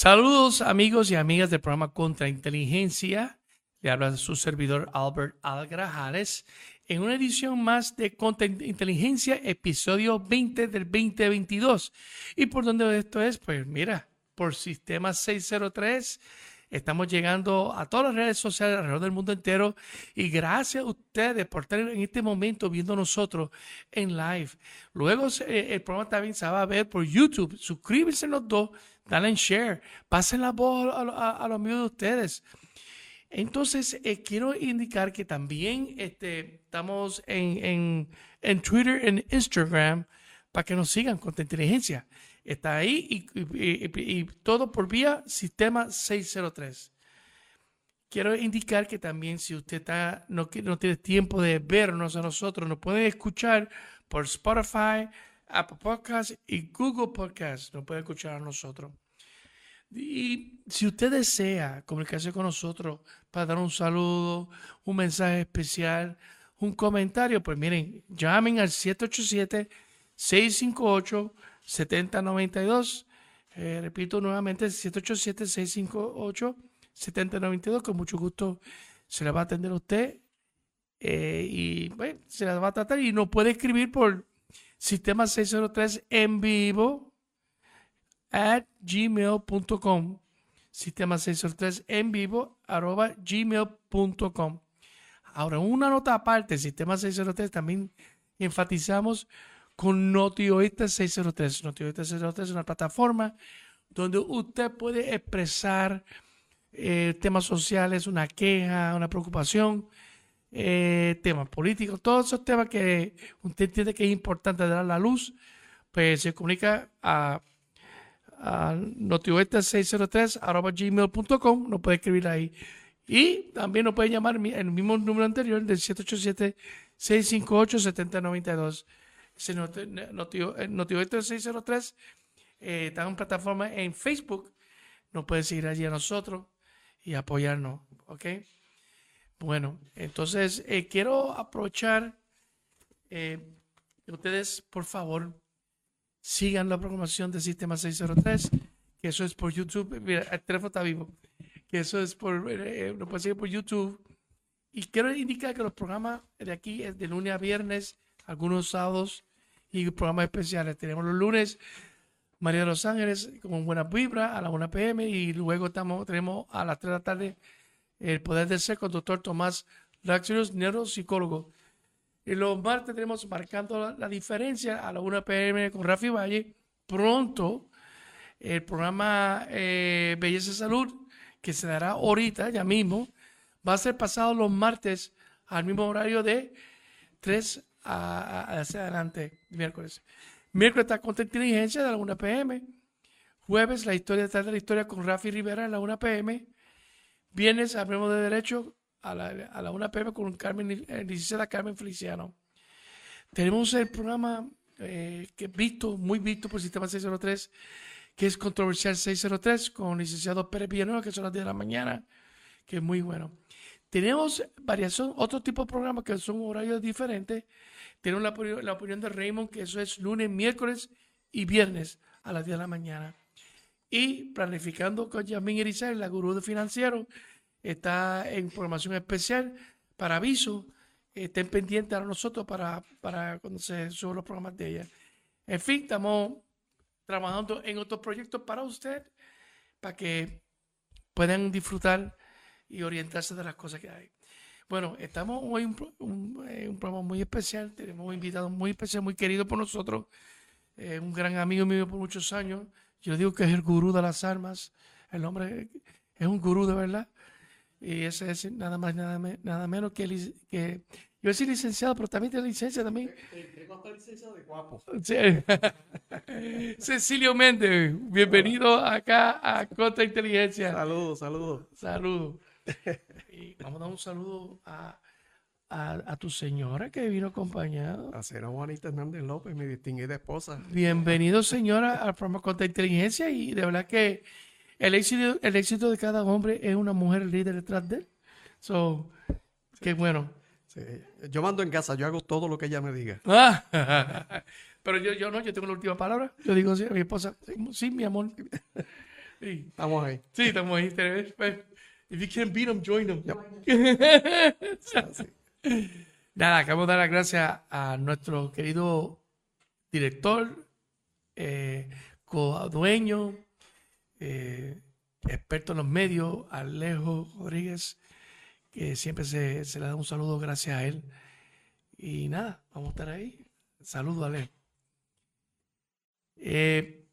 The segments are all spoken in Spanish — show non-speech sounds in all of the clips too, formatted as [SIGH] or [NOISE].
Saludos amigos y amigas del programa Contrainteligencia. Le habla su servidor Albert Algrajares en una edición más de Contrainteligencia, episodio 20 del 2022. ¿Y por dónde esto es? Pues mira, por Sistema 603 Estamos llegando a todas las redes sociales alrededor del mundo entero y gracias a ustedes por estar en este momento viendo nosotros en live. Luego el programa también se va a ver por YouTube. Suscríbanse los dos, dale en share, pasen la voz a, los amigos de ustedes. Entonces, eh, quiero indicar que también este, estamos en, en, en Twitter, en Instagram, para que nos sigan con inteligencia. Está ahí y, todo por vía sistema 603. Quiero indicar que también si usted no tiene tiempo de vernos a nosotros, nos puede escuchar por Spotify, Apple Podcasts y Google Podcasts. Nos puede escuchar a nosotros. Y si usted desea comunicarse con nosotros para dar un saludo, un mensaje especial, un comentario, pues miren, llamen al 787 658 7092. Eh, repito nuevamente, 787-658-7092. Con mucho gusto se le va a atender a usted. Eh, y se la va a tratar. Y nos puede escribir por sistema 603 en vivo at gmail.com. Sistema 603 en vivo arroba gmail.com. Ahora, una nota aparte, sistema 603 también enfatizamos con NotiOeste 603. NotiOeste 603 es una plataforma donde usted puede expresar eh, temas sociales, una queja, una preocupación, eh, temas políticos, todos esos temas que usted entiende que es importante dar la luz, pues se comunica a, a notioeste603 gmail.com, nos puede escribir ahí. Y también nos puede llamar el mismo número anterior del 787 658 7092 Notio, 603 eh, está en plataforma en Facebook. Nos puede seguir allí a nosotros y apoyarnos. ¿Ok? Bueno, entonces eh, quiero aprovechar. Eh, ustedes, por favor, sigan la programación del Sistema 603, que eso es por YouTube. Mira, el teléfono está vivo. Que eso es por. Eh, lo pueden seguir por YouTube. Y quiero indicar que los programas de aquí es de lunes a viernes, algunos sábados y programas especiales. Tenemos los lunes María de los Ángeles con buena vibra a la 1 pm y luego estamos, tenemos a las 3 de la tarde el poder de ser con doctor Tomás Laxerius, neuropsicólogo. Y los martes tenemos marcando la, diferencia a la 1 pm con Rafi Valle. Pronto el programa eh, Belleza Salud, que se dará ahorita, ya mismo, va a ser pasado los martes al mismo horario de 3 hacia adelante miércoles. Miércoles está con inteligencia de la 1 pm. Jueves la historia detrás de la historia con Rafi Rivera a la 1 pm. Viernes hablemos de derecho a la, a la 1 pm con Carmen, eh, licenciada Carmen Feliciano. Tenemos el programa eh, que visto, muy visto por Sistema 603, que es Controversial 603 con el licenciado Pérez Villanueva, que son las 10 de la mañana, que es muy bueno. Tenemos variación, otro tipo de programas que son horarios diferentes. Tenemos la, opinión de Raymond, que eso es lunes, miércoles y viernes a las 10 de la mañana. Y planificando con Yasmin Erizal, la gurú de financiero, está en programación especial para aviso. Estén pendientes a nosotros para, para cuando se suban los programas de ella. En fin, estamos trabajando en otros proyectos para usted, para que puedan disfrutar y orientarse de las cosas que hay. Bueno, estamos hoy en un, un, programa muy especial, tenemos un invitado muy especial, muy querido por nosotros, eh, un gran amigo mío por muchos años. Yo digo que es el gurú de las armas, el hombre es un gurú de verdad. Y ese es nada más, nada, nada menos que, que yo soy licenciado, pero también tiene licencia también. licenciado de guapo. [LAUGHS] Cecilio Méndez, bienvenido acá a Contra Inteligencia. Saludos, saludos. Saludos. Y vamos a dar un saludo a, a, tu señora que vino acompañada. A señora Juanita Hernández López, mi distinguida esposa. Bienvenido, señora, al programa Contra Inteligencia. Y de verdad que el éxito, el éxito de cada hombre es una mujer líder detrás de él. So, qué bueno. Yo mando en casa, yo hago todo lo que ella me diga. [LAUGHS] pero yo, yo no, yo tengo la última palabra. Yo digo sí, a mi esposa, sí, mi amor. [LAUGHS] Sí, Estamos ahí. sí, estamos ahí. pues, If you can beat them, join them. [LAUGHS] Nada, queremos dar las gracias a nuestro querido director, eh, co-dueño, eh, experto en los medios, Alejo Rodríguez, que siempre se, se le da un saludo gracias a él. Y nada, vamos a estar ahí. Saludos, Alejo. Eh,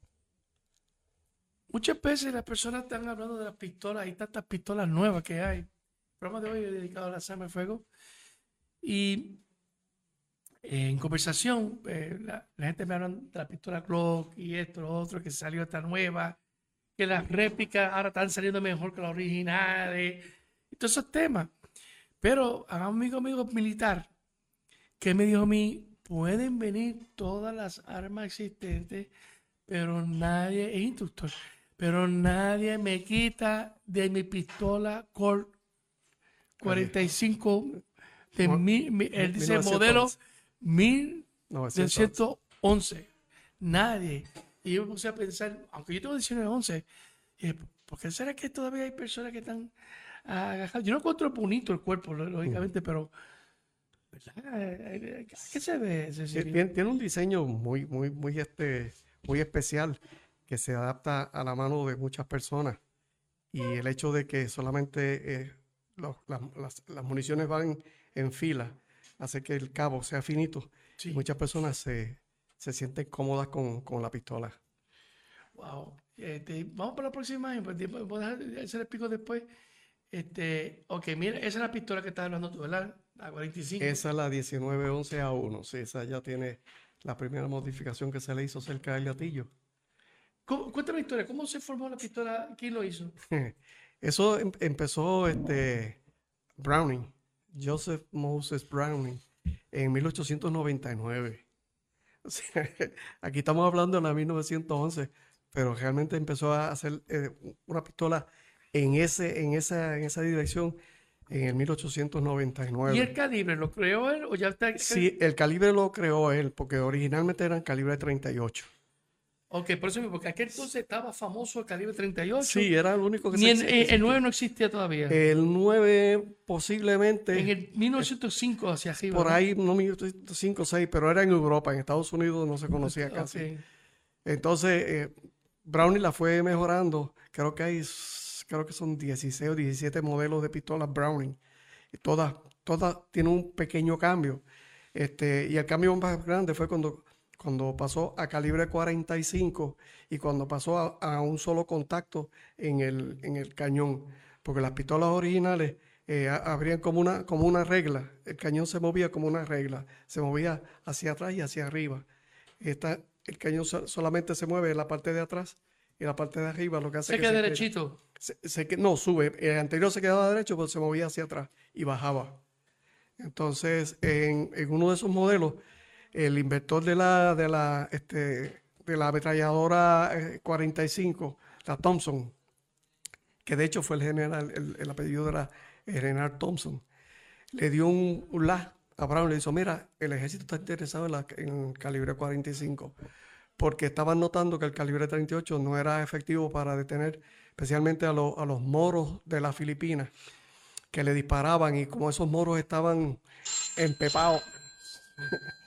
muchas veces las personas están hablando de las pistolas, hay tantas pistolas nuevas que hay. El programa de hoy es dedicado a la arma de fuego. Y eh, en conversación, eh, la, la gente me habla de la pistola Glock y esto, lo otro, que salió esta nueva, que las réplicas ahora están saliendo mejor que las originales, y todos esos temas. Pero a un amigo amigo militar que me dijo a mí, pueden venir todas las armas existentes, pero nadie, es instructor, pero nadie me quita de mi pistola Colt 45 de mi, mi- él dice modelo 1911. 1911. Nadie. Y yo me puse a pensar, aunque yo tengo 1911, dije, ¿por qué será que todavía hay personas que están agajadas? Yo no encuentro bonito el cuerpo, lógicamente, pero ¿verdad? Eh, ¿qué se ve? Tiene, tiene un diseño muy, muy, muy, este, muy especial que se adapta a la mano de muchas personas. Y el hecho de que solamente eh, los- las, las- las municiones van en fila hace que el cabo sea finito. Sí. Muchas personas se, se sienten cómodas con, con la pistola. Wow. Este, vamos para la próxima imagen, pues, voy a dejar- se les explico después. Este, ok, mira, esa es la pistola que estás hablando tú, ¿verdad? La 45. Esa es la 1911A1. Sí, esa ya tiene la primera modificación que se le hizo cerca del gatillo. ¿Cómo- cuéntame la historia, ¿cómo se formó la pistola? ¿Quién lo hizo? [LAUGHS] Eso em- empezó este Browning, Joseph Moses Browning, en 1899. [LAUGHS] Aquí estamos hablando de la 1911, pero realmente empezó a hacer eh, una pistola en ese, en esa, en esa dirección en el 1899. ¿Y el calibre lo creó él o ya está? Sí, el calibre lo creó él, porque originalmente eran calibre 38. Ok, por eso porque aquel entonces estaba famoso el calibre 38. Sí, era el único que Ni se en- eh, el existía. 9 no existía todavía. El 9 posiblemente... en el 1905 hacia arriba. Por ¿no? ahí, no 5 o 6, pero era en Europa, en Estados Unidos no se conocía casi. Entonces, eh, Brownie la fue mejorando. Creo que hay, creo que son 16 o 17 modelos de pistolas Browning. Y todas, todas tienen un pequeño cambio. Este, y el cambio más grande fue cuando, cuando pasó a calibre 45 y cuando pasó a, a un solo contacto en el, en el cañón. Porque las pistolas originales eh, abrían como una, como una regla. El cañón se movía como una regla. Se movía hacia atrás y hacia arriba. Esta, el cañón so- solamente se mueve en la parte de atrás y la parte de arriba lo que hace Se que queda derechito. se- no, sube. El anterior se quedaba derecho, pero se movía hacia atrás y bajaba. Entonces, en, en uno de esos modelos, el inventor de la, de la, este, de la ametralladora eh, 45, la Thompson, que de hecho fue el general, el, el apellido era el general Thompson, le dio un, un la a Brown, le dijo, mira, el ejército está interesado en, la, el calibre 45, porque estaban notando que el calibre 38 no era efectivo para detener especialmente a, los- a los moros de las Filipinas, que le disparaban y como esos moros estaban empepados [LAUGHS]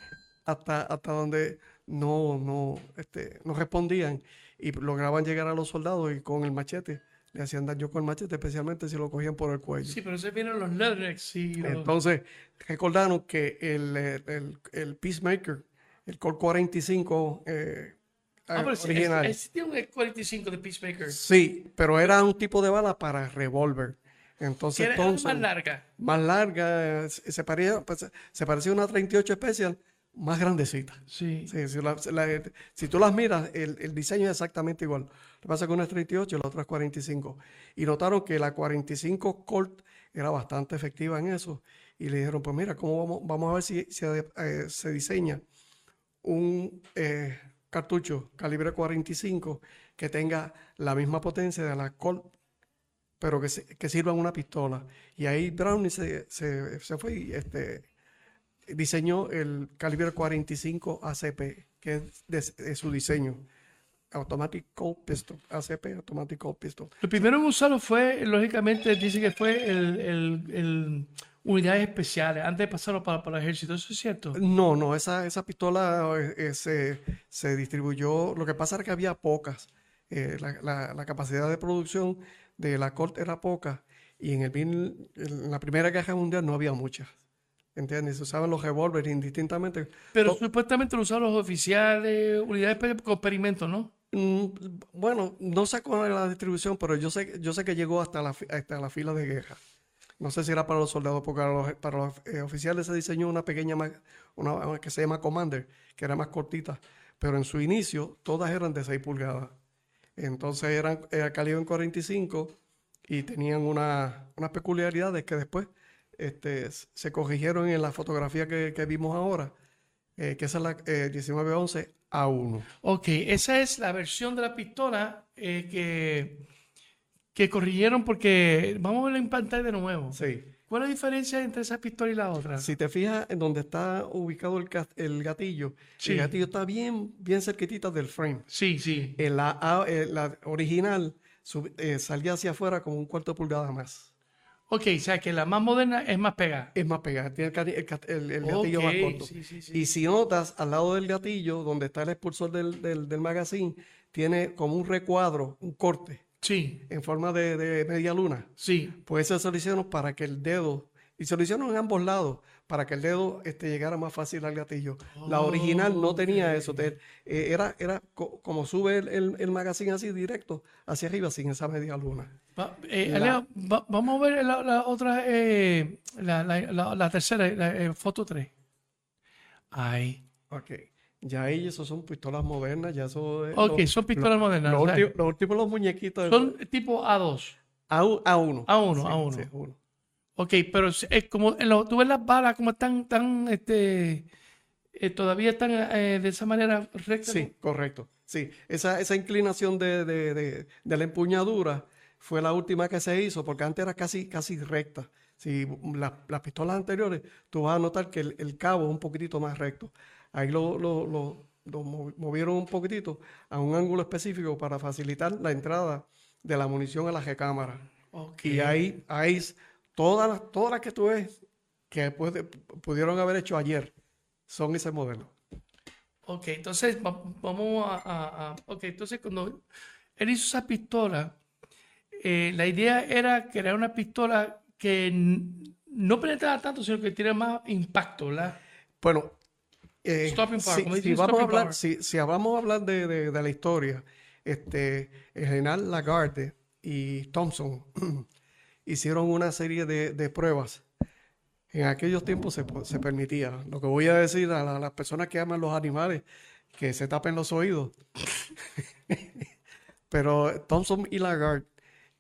hasta, hasta donde no, no, este, no respondían y lograban llegar a los soldados y con el machete le hacían daño con el machete, especialmente si lo cogían por el cuello. Sí, pero se vienen los leatherbacks y los- Entonces, recordaron que el, el, el- Peacemaker, el Colt 45 eh, Ah, pero original, tiene un 45 de Peacemaker. sí, pero era un tipo de bala para revólver. Entonces, era más larga. más larga, eh, se parecía, pues, se parecía a una 38 Special, más grandecita. Sí. Sí, si, la- la- si tú las miras, el, el diseño es exactamente igual. Lo que pasa es que una es 38 y la otra es 45. Y notaron que la 45 Colt era bastante efectiva en eso. Y le dijeron, pues mira, ¿cómo vamos, vamos a ver si, si, eh, se diseña un eh, cartucho calibre 45 que tenga la misma potencia de la Colt, pero que, se- que sirva en una pistola. Y ahí Brownie se, se, se fue y este, diseñó el calibre 45 ACP, que es de, de su diseño. Automatic Cold Pistol, ACP, Automatic Cold Pistol. Lo primero en usarlo fue, lógicamente, dice que fue el, el- el unidades especiales, antes de pasarlo para, para el ejército. ¿Eso es cierto? No, no, esa, esa pistola eh, eh, se, se distribuyó. Lo que pasa era que había pocas. Eh, la, la- la capacidad de producción de la Colt era poca y en, el, en la Primera Guerra Mundial no había muchas. ¿Entiendes? Se usaban los revólveres indistintamente. Pero supuestamente lo usaron los oficiales, unidades con experimentos, ¿no? Mm, bueno, no sé cuál era la distribución, pero yo sé, yo sé que llegó hasta la, hasta la fila de guerra. No sé si era para los soldados, porque para los, para los, eh, oficiales se diseñó una pequeña, una que se llama Commander, que era más cortita, pero en su inicio todas eran de 6 pulgadas. Entonces eran eh, calibre en 45 y tenían una- unas peculiaridades que después este, se corrigieron en la fotografía que, que vimos ahora, eh, que esa es la eh, 1911 A1. Ok, esa es la versión de la pistola eh, que, que corrigieron porque vamos a verla en pantalla de nuevo. Sí. ¿Cuál es la diferencia entre esa pistola y la otra? Si te fijas en donde está ubicado el, el gatillo, Sí. el gatillo está bien, bien cerquitita del frame. Sí, sí. En la, eh, la original sub- salía hacia afuera como un cuarto de pulgada más. Ok, o sea que la más moderna es más pegada. Es más pegada, tiene el, el el- gatillo más corto. sí, sí, sí. Y si notas, al lado del gatillo, donde está el expulsor del, del, del magazine, tiene como un recuadro, un corte Sí, en forma de, de media luna. sí. Pues eso se lo hicieron para que el dedo, y se lo hicieron en ambos lados, para que el dedo este, llegara más fácil al gatillo. La original no tenía eso, te- eh, era, era co- como sube el, el, el magazine así directo hacia arriba sin esa media luna. Va- eh, La- Leo, va- vamos a ver la, la otra, eh, la, la- tercera, la, eh, foto 3. Ay. Ok. Ya ahí eso son pistolas modernas, ya eso es Ok, lo- son pistolas modernas. lo último- los últimos los muñequitos. son tipo A2. A, u- A1. A1, Sí, A1. sí, A1. Ok, pero es como, en lo- tú ves las balas como están, tan, este, eh, todavía están eh, de esa manera recta. Sí, correcto. Sí, esa, esa inclinación de, de- de- de la empuñadura fue la última que se hizo, porque antes era casi, casi recta. Si la- las pistolas anteriores, tú vas a notar que el, el cabo es un poquitito más recto. Ahí lo, lo- lo- lo mo- movieron un poquitito a un ángulo específico para facilitar la entrada de la munición a la recámara. Ok. Y ahí, ahí todas las, todas las que tú ves que puede- pudieron haber hecho ayer son ese modelo. Ok, entonces va- vamos a, a- a- Ok, entonces cuando él hizo esa pistola, eh, la idea era crear una pistola que no penetrara tanto, sino que tiene más impacto, ¿verdad? Bueno, eh, power, si, vamos a hablar, si, si vamos a hablar de, de- de la historia, este, el general Lagarde y Thompson [CLEARS THROAT] hicieron una serie de, pruebas. En aquellos tiempos se, permitía. Lo que voy a decir a la- las personas que aman los animales, que se tapen los oídos. [LAUGHS] Pero Thompson y Lagarde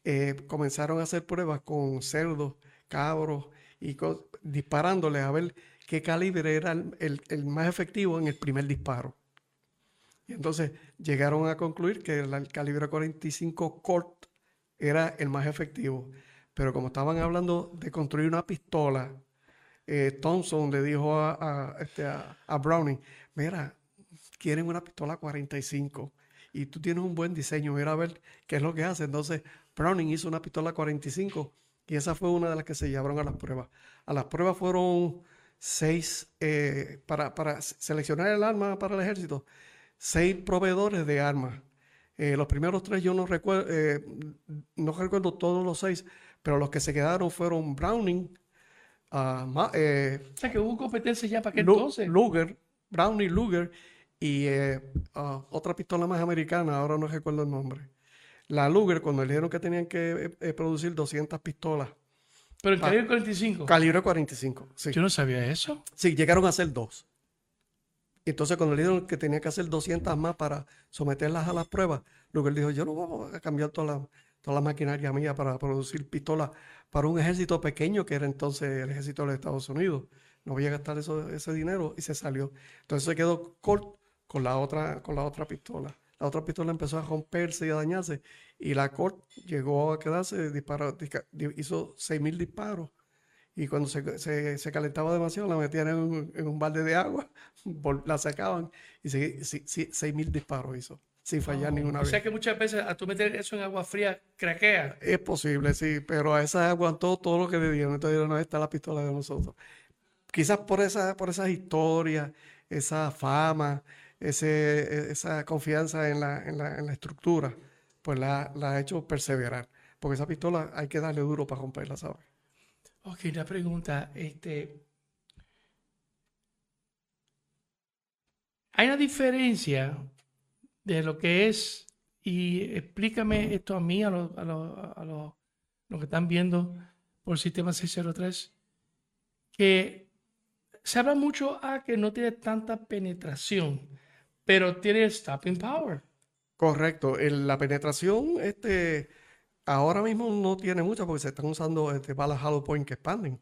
eh, comenzaron a hacer pruebas con cerdos, cabros y disparándoles a ver qué calibre era el más efectivo en el primer disparo. Y entonces llegaron a concluir que el, el calibre 45 Colt era el más efectivo. Pero como estaban hablando de construir una pistola, eh, Thompson le dijo a, este, a- a Browning, mira, quieren una pistola 45 y tú tienes un buen diseño, mira a ver qué es lo que hace. Entonces Browning hizo una pistola 45 y esa fue una de las que se llevaron a las pruebas. A las pruebas fueron seis, eh, para, para seleccionar el arma para el ejército, seis proveedores de armas. Eh, los primeros tres yo no recuerdo, eh, no recuerdo todos los seis, pero los que se quedaron fueron Browning, ah, Ma- eh, O sea que hubo competencia ya para Lu- entonces. Luger, Brownie Luger y eh, ah, otra pistola más americana, ahora no recuerdo el nombre. La Luger, cuando le dijeron que tenían que eh, producir 200 pistolas, Pero el calibre 45. calibre 45, sí. Yo no sabía eso. Sí, llegaron a hacer dos. Y entonces cuando le dijeron que tenía que hacer 200 más para someterlas a las pruebas, Luger dijo, yo no voy a cambiar toda la, toda la maquinaria mía para producir pistolas para un ejército pequeño que era entonces el ejército de los Estados Unidos. No voy a gastar eso, ese dinero y se salió. Entonces se quedó Colt con la otra, con la otra pistola. La otra pistola empezó a romperse y a dañarse y la Colt llegó a quedarse, disparó, hizo 6.000 disparos. Y cuando se, se- calentaba demasiado, la metían en un, balde de agua, [LAUGHS] la sacaban y se, sí, sí, 6.000 disparos hizo. Sin fallar ninguna O vez. sea que muchas veces a tú meter eso en agua fría, craquea. Es posible, sí, pero a esa aguantó todo lo que le dieron. Entonces no está la pistola de nosotros. Quizás por esa, por esas historias, esa fama, ese, esa confianza en la, en la, en la estructura, pues la, la ha hecho perseverar. Porque esa pistola hay que darle duro para romperla, ¿sabes? Ok, una pregunta. Este, hay una diferencia de lo que es, y explícame esto a mí, a los a los- a que están viendo por el sistema 603, que se habla mucho a que no tiene tanta penetración, pero tiene stopping power. Correcto. El- la penetración, este, ahora mismo no tiene mucha porque se están usando este, balas hollow point que expanden.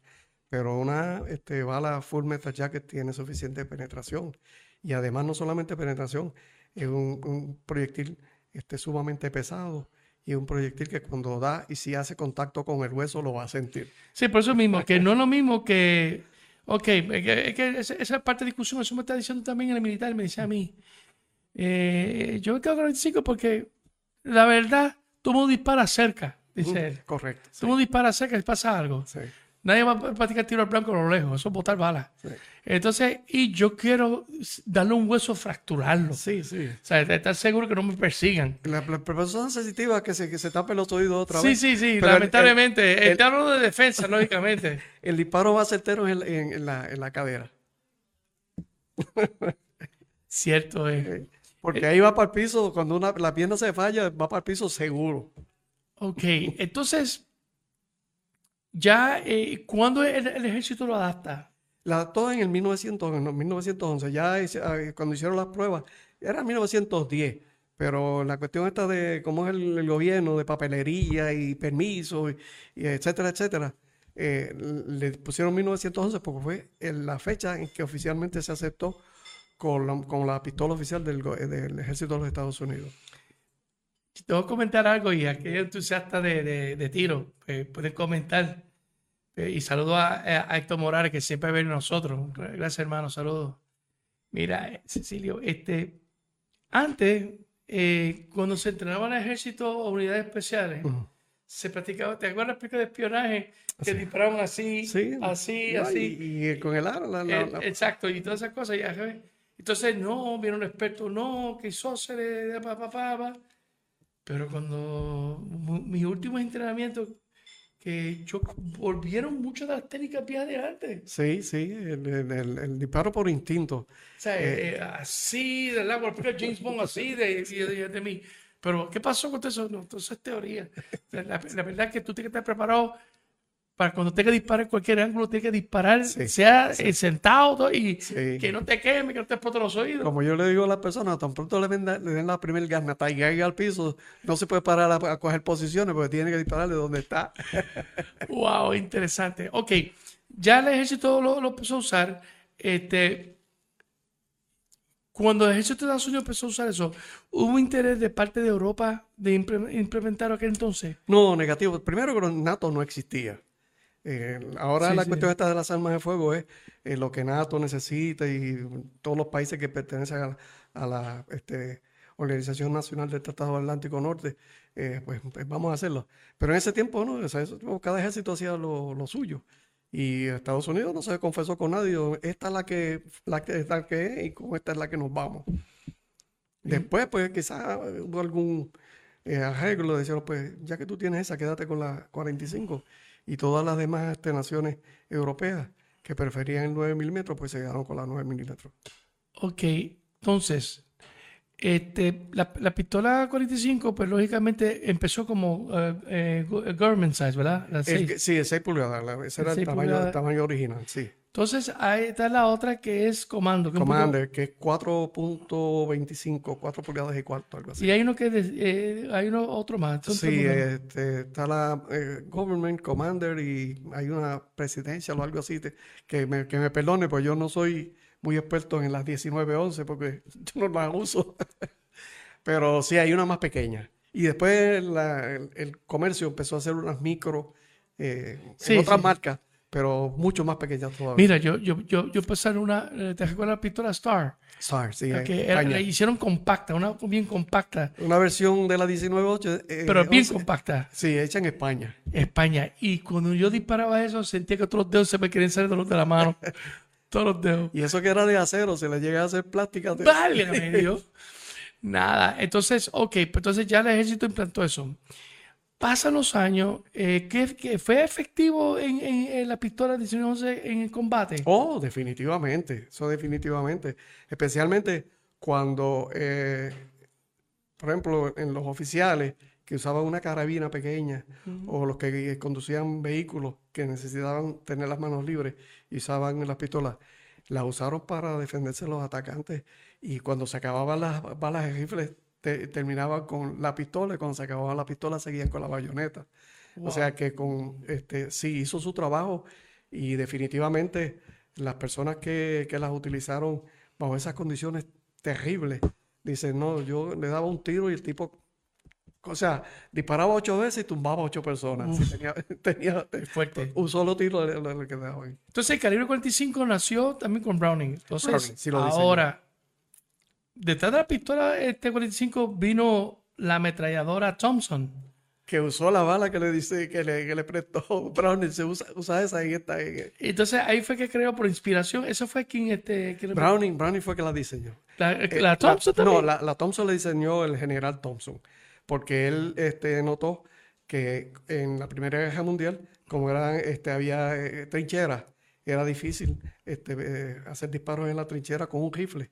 Pero una este, bala full metal jacket tiene suficiente penetración. Y además no solamente penetración, es un, un proyectil este, sumamente pesado y un proyectil que cuando da y si hace contacto con el hueso lo va a sentir. Sí, por eso mismo, que no es lo mismo que. Ok, es que, que esa, parte de discusión, eso me está diciendo también el militar, me decía a mí. eh, yo me quedo con el 25 porque la verdad, todo el mundo dispara cerca, dice él. Correcto. Todo el mundo dispara cerca y pasa algo. Sí, Nadie va a practicar tiro al blanco a lo lejos, eso es botar balas. sí. Entonces, y yo quiero darle un hueso, fracturarlo. Sí, sí. O sea, estar seguro que no me persigan. La, la persona sensitiva que se, que se tape los oídos otra Sí, vez. sí, sí, el- lamentablemente. el- hablando de defensa, lógicamente. [LAUGHS] El disparo va certero en, en- en la, en la cadera. Cierto es. Eh, Porque ahí va para el piso, cuando una, la pierna se falla, va para el piso seguro. Ok, entonces, ya, eh, ¿cuándo el, el ejército lo adapta? La, todo en el 1900, en el 1911, ya ah, cuando hicieron las pruebas, era 1910, pero la cuestión esta de cómo es el, el gobierno, de papelería y permisos, y, y etcétera, etcétera, eh, le pusieron 1911 porque fue en la fecha en que oficialmente se aceptó con la, con la pistola oficial del, ejército de los Estados Unidos. Te voy a comentar algo y aquellos entusiastas de, de, de tiro eh, pueden comentar. Eh, y saludo a, a Héctor Morales, que siempre ve nosotros. Gracias, hermano, saludos. Mira, eh, Cecilio, este, antes, eh, cuando se entrenaba en el ejército o unidades especiales, Ujú. se practicaba, ¿te acuerdas película de espionaje? Que Sí. disparaban así, Sí, así, no, así. Y, y con el aro, la- la- Eh, la- exacto, y todas esas cosas. ya. Entonces, no, vieron expertos, no, que isósceles, de pa, pa, pa. Pero cuando mis últimos entrenamientos, que yo, volvieron muchas de las técnicas viejas de antes. Sí, sí, el, el- el- el disparo por instinto. O sea, eh, así, del agua, James Bond, así de, de, de- de mí. Pero, ¿qué pasó con todo eso? No, todo eso es teoría. La, la verdad es que tú tienes que estar preparado para cuando tengas que disparar en cualquier ángulo, tienes que disparar, Sí, sea eh, sentado y Sí. que no te queme, que no te explote los oídos. Como yo le digo a las personas, tan pronto le, den le den la primer garnata y caiga al piso, no se puede parar a, a coger posiciones porque tiene que disparar de donde está. [LAUGHS] Wow, interesante. Ok, ya el ejército lo, lo empezó a usar. Este, cuando el ejército de Estados Unidos empezó a usar eso, ¿hubo interés de parte de Europa de impre- implementar aquel entonces? No, negativo. Primero que NATO no existía. Eh, ahora Sí, la sí. cuestión esta de las armas de fuego es eh, lo que NATO necesita y todos los países que pertenecen a, a la este, Organización Nacional del Tratado Atlántico Norte, eh, pues, pues vamos a hacerlo. Pero en ese tiempo, ¿no? O sea, eso- cada ejército hacía lo, lo suyo. Y Estados Unidos no se confesó con nadie. Esta es la que, la que, es la que es y con esta es la que nos vamos. Después, pues quizás hubo algún arreglo, decían, pues ya que tú tienes esa, quédate con la 45. Y todas las demás este, naciones europeas que preferían el 9 milímetros, pues se quedaron con la 9 milímetros. Ok, entonces, este, la, la pistola 45, pues lógicamente empezó como eh, gu- government size, ¿verdad? El sí, el 6 pulgadas, la- ese era el 6 tamaño, el tamaño original, sí. Entonces, ahí está la otra que es comando. que es Commander, que es 4.25, 4 pulgadas y cuarto, algo así. Y hay uno que de- eh, hay uno otro más. Sí, este, está la eh, Government Commander y hay una presidencia o algo así, te- que, me, que me perdone, pues yo no soy muy experto en las 1911 porque [LAUGHS] yo no las uso. [LAUGHS] Pero sí, hay una más pequeña. Y después la- el, el comercio empezó a hacer unas micro eh, Sí, en otras sí. marcas, pero mucho más pequeñas todavía. Mira, yo, yo, yo, yo pasé en una, eh, ¿te recuerdas la pistola Star? SAR, sí, Que eh, era- la hicieron compacta, una bien compacta, Una versión de la 19.8. eh, pero bien 11. compacta. Sí, hecha en España. España. Y cuando yo disparaba eso, sentía que todos los dedos se me querían salir de los de la mano. [LAUGHS] todos los dedos. Y eso que era de acero, se le llega a hacer plástica. de- Válgame [LAUGHS] Dios. Nada. Entonces, ok, pues entonces ya el ejército implantó eso. Pasan los años, eh, ¿qué, qué fue efectivo en, en- en la pistola 1911 en el combate? Oh, definitivamente, eso definitivamente. Especialmente cuando, eh, por ejemplo, en los oficiales que usaban una carabina pequeña o los que conducían vehículos que necesitaban tener las manos libres y usaban las pistolas, las usaron para defenderse de los atacantes. Y cuando se acababan las balas de rifle te- terminaban con la pistola y cuando se acababa la pistola seguían con la bayoneta. O sea que con este sí hizo su trabajo y definitivamente las personas que, que las utilizaron bajo esas condiciones terribles dicen, no, yo le daba un tiro y el tipo, o sea, disparaba ocho veces y tumbaba ocho personas. Sí, tenía, [LAUGHS] tenía fuerte. un solo tiro le, quedaba ahí. Entonces, el calibre 45 nació también con Browning. Entonces, Browning, sí lo ahora, detrás de la pistola este 45 vino la ametralladora Thompson. Que usó la bala que le dice, que le, que le prestó [LAUGHS] Browning, se usa, usa esa en esta. en- Entonces, ahí fue que creó por inspiración. Eso fue quien este. quien- Browning, Browning fue que la diseñó. la, Eh, la Thompson No, también. la, la Thompson le diseñó el general Thompson, porque él este, notó que en la Primera Guerra Mundial, como eran, este, había eh, trincheras, era difícil este, eh, hacer disparos en la trinchera con un rifle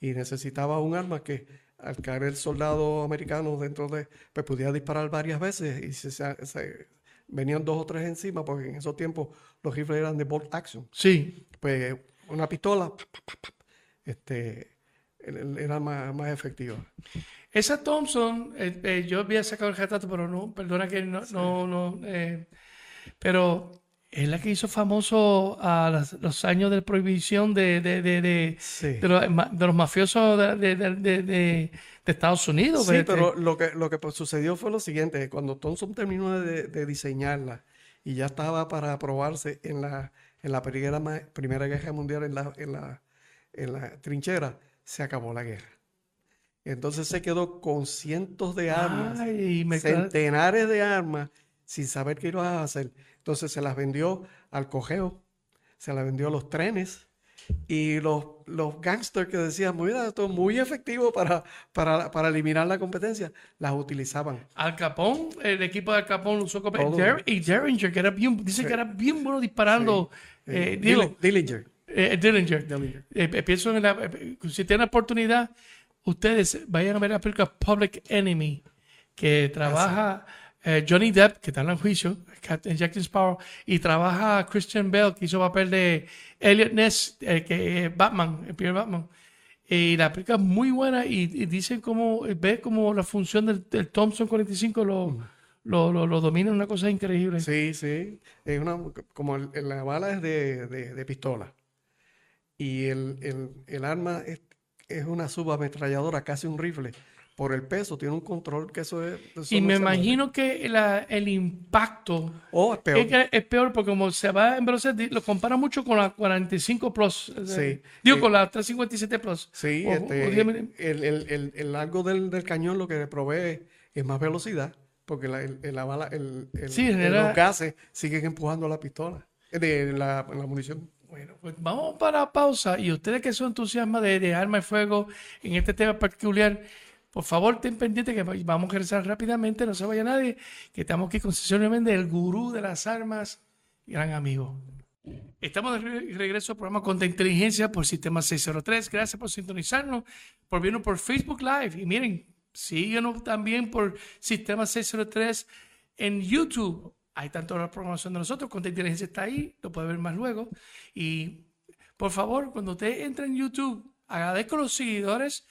y necesitaba un arma que al caer el soldado americano dentro de, pues podía disparar varias veces y se, se- se- venían dos o tres encima, porque en esos tiempos los rifles eran de bolt action Sí. pues una pistola, este, era más, más efectiva. Esa Thompson, eh, eh, yo había sacado el retrato, pero no, perdona que no, no, no, eh, pero es la que hizo famoso a las- los años de prohibición de, de, de, de, Sí. de los, los mafiosos de, Estados Unidos. Sí, este. pero lo que, lo que pues, sucedió fue lo siguiente, cuando Thompson terminó de, diseñarla y ya estaba para aprobarse en la, en la primera, primera Guerra Mundial en la, en la, en la trinchera, se acabó la guerra. Entonces se quedó con cientos de armas, Ay, centenares de armas, sin saber qué iba a hacer. Entonces se las vendió al cogeo, se las vendió a los trenes y los, los gangsters que decían, mira, esto es muy efectivo para, para, para eliminar la competencia, las utilizaban. Al Capón, el equipo de Al Capón lo usó como. Der- y Derringer, que era bien, dice que era bien bueno disparando. eh, Eh, digo, Dillinger. eh, Dillinger. Dillinger. Eh, pienso en la, si tienen oportunidad, ustedes vayan a ver la película Public Enemy, que trabaja eh, Johnny Depp, que está en el juicio, Captain Jack Sparrow, y trabaja Christian Bale, que hizo papel de Elliot Ness, eh, que es Batman, el primer Batman. Y la película es muy buena y, y dicen cómo, ve como la función del, del Thompson 45 lo, lo, lo, lo domina, una cosa increíble. Sí, sí. Es una, como el- la bala es de, de- de pistola. Y el, el- el arma es, es una subametralladora, casi un rifle. Por el peso, tiene un control que eso es. eso Y no me mueve. imagino que la- el impacto Oh, es peor. Es, peor porque como se va en velocidad, lo compara mucho con la 45 Plus. eh, Sí, Digo, sí. con la 357 Plus. Sí, O- este, o el, el- el- el largo del, del cañón lo que le provee es más velocidad, porque la, el- el- la bala, el, el- Sí, los gases siguen empujando la pistola, eh, de la, la munición. Bueno, pues vamos para pausa. Y ustedes que son entusiasmas de, de arma de fuego en este tema particular, por favor, ten pendiente que vamos a regresar rápidamente. No se vaya nadie, que estamos aquí con Cecilio Méndez, el gurú de las armas, gran amigo. Estamos de re- regreso al programa Contra Inteligencia por Sistema 603. Gracias por sintonizarnos, por vernos por Facebook Live. Y miren, síguenos también por Sistema 603 en YouTube. Hay tanto la programación de nosotros, Contra Inteligencia está ahí, lo puede ver más luego. Y por favor, cuando usted entra en YouTube, agradezco a los seguidores